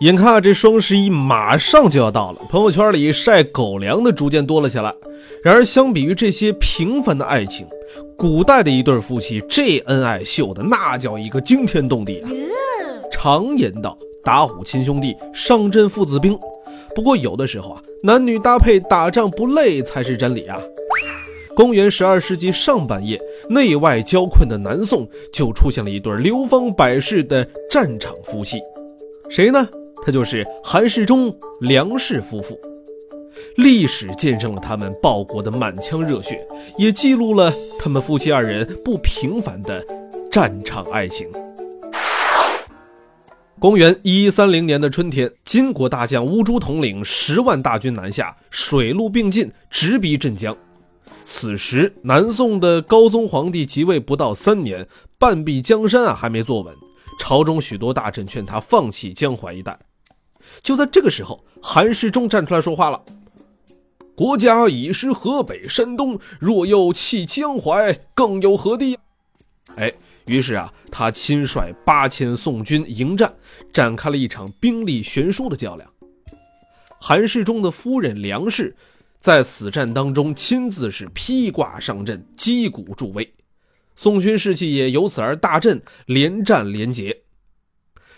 眼看啊，这双十一马上就要到了，朋友圈里晒狗粮的逐渐多了起来。然而，相比于这些平凡的爱情，古代的一对夫妻这恩爱秀的那叫一个惊天动地啊！常言道，打虎亲兄弟，上阵父子兵。不过，有的时候啊，男女搭配打仗不累才是真理啊。公元十二世纪上半叶，内外交困的南宋就出现了一对流芳百世的战场夫妻，谁呢？他就是韩世忠、梁氏夫妇，历史见证了他们报国的满腔热血，也记录了他们夫妻二人不平凡的战场爱情。公元一一三零年的春天，金国大将乌珠统领十万大军南下，水陆并进，直逼镇江。此时，南宋的高宗皇帝即位不到三年，半壁江山啊还没坐稳，朝中许多大臣劝他放弃江淮一带。就在这个时候，韩世忠站出来说话了：“国家已失河北、山东，若又弃江淮，更有何地？”哎，于是啊，他亲率八千宋军迎战，展开了一场兵力悬殊的较量。韩世忠的夫人梁氏在此战当中亲自是披挂上阵，击鼓助威，宋军士气也由此而大振，连战连捷。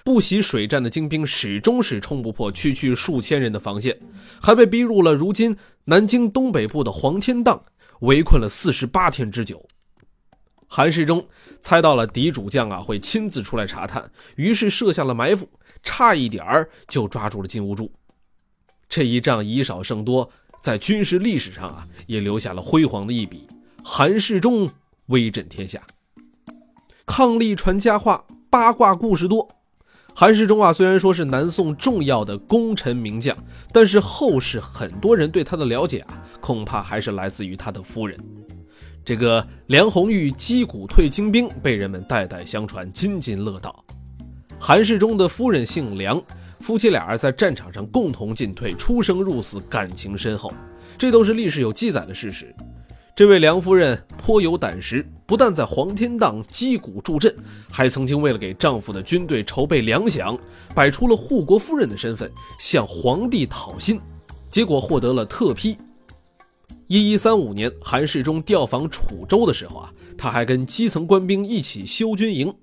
不习水战的精兵始终是冲不破区区数千人的防线，还被逼入了如今南京东北部的黄天荡，围困了四十八天之久。韩世忠猜到了敌主将啊会亲自出来查探，于是设下了埋伏，差一点儿就抓住了金兀术。这一仗以少胜多，在军事历史上啊也留下了辉煌的一笔。韩世忠威震天下，伉俪传佳话，八卦故事多。韩世忠啊，虽然说是南宋重要的功臣名将，但是后世很多人对他的了解啊，恐怕还是来自于他的夫人。这个梁红玉击鼓退精兵，被人们代代相传，津津乐道。韩世忠的夫人姓梁，夫妻俩在战场上共同进退，出生入死，感情深厚，这都是历史有记载的事实。这位梁夫人颇有胆识，不但在黄天荡击鼓助阵，还曾经为了给丈夫的军队筹备粮饷，摆出了护国夫人的身份向皇帝讨薪，结果获得了特批。一一三五年，韩世忠调访楚州的时候啊，他还跟基层官兵一起修军营。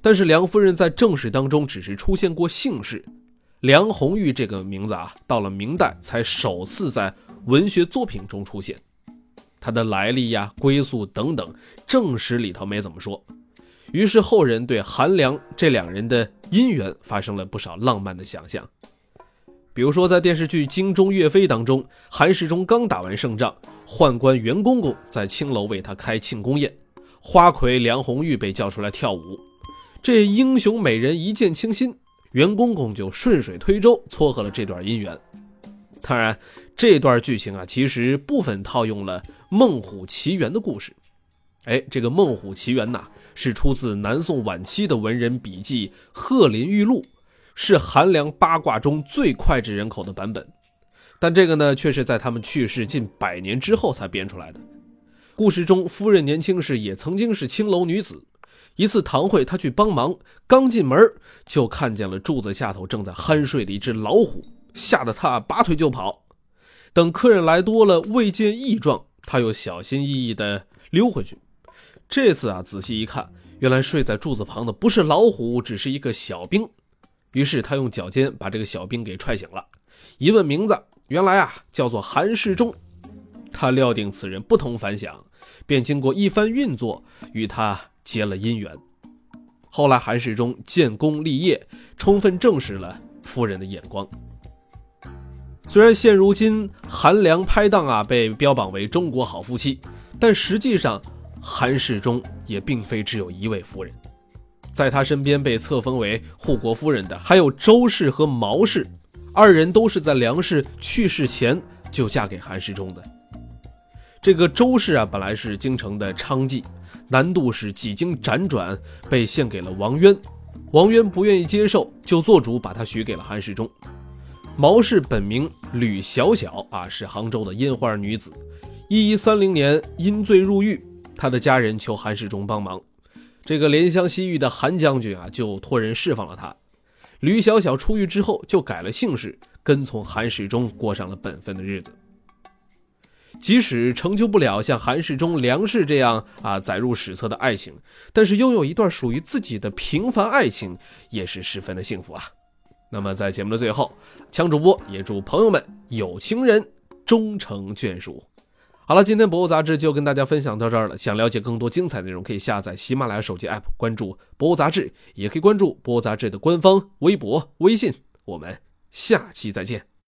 但是梁夫人在正史当中只是出现过姓氏，梁红玉这个名字啊，到了明代才首次在文学作品中出现。他的来历呀、归宿等等，正史里头没怎么说。于是后人对韩良这两人的姻缘发生了不少浪漫的想象。比如说，在电视剧《京中岳飞》当中，韩世忠刚打完胜仗，宦官袁公公在青楼为他开庆功宴，花魁梁红玉被叫出来跳舞。这英雄美人一见倾心，袁公公就顺水推舟撮合了这段姻缘。当然。这段剧情啊，其实部分套用了《孟虎奇缘》的故事。哎，这个《孟虎奇缘》呐，是出自南宋晚期的文人笔记《鹤林玉露》，是韩梁八卦中最脍炙人口的版本。但这个呢，却是在他们去世近百年之后才编出来的。故事中，夫人年轻时也曾经是青楼女子。一次堂会，她去帮忙，刚进门就看见了柱子下头正在酣睡的一只老虎，吓得他拔腿就跑。等客人来多了，未见异状，他又小心翼翼地溜回去。这次啊，仔细一看，原来睡在柱子旁的不是老虎，只是一个小兵。于是他用脚尖把这个小兵给踹醒了。一问名字，原来啊叫做韩世忠。他料定此人不同凡响，便经过一番运作，与他结了姻缘。后来韩世忠建功立业，充分证实了夫人的眼光。虽然现如今韩梁拍档啊被标榜为中国好夫妻，但实际上韩世忠也并非只有一位夫人，在他身边被册封为护国夫人的还有周氏和毛氏，二人都是在梁氏去世前就嫁给韩世忠的。这个周氏啊，本来是京城的娼妓，南渡是几经辗转被献给了王渊，王渊不愿意接受，就做主把她许给了韩世忠。毛氏本名吕小小啊，是杭州的烟花女子。一一三零年因罪入狱，她的家人求韩世忠帮忙，这个怜香惜玉的韩将军啊，就托人释放了她。吕小小出狱之后，就改了姓氏，跟从韩世忠过上了本分的日子。即使成就不了像韩世忠、梁氏这样啊载入史册的爱情，但是拥有一段属于自己的平凡爱情，也是十分的幸福啊。那么在节目的最后，强主播也祝朋友们有情人终成眷属。好了，今天博物杂志就跟大家分享到这儿了。想了解更多精彩内容，可以下载喜马拉雅手机 app，关注博物杂志，也可以关注博物杂志的官方微博、微信。我们下期再见。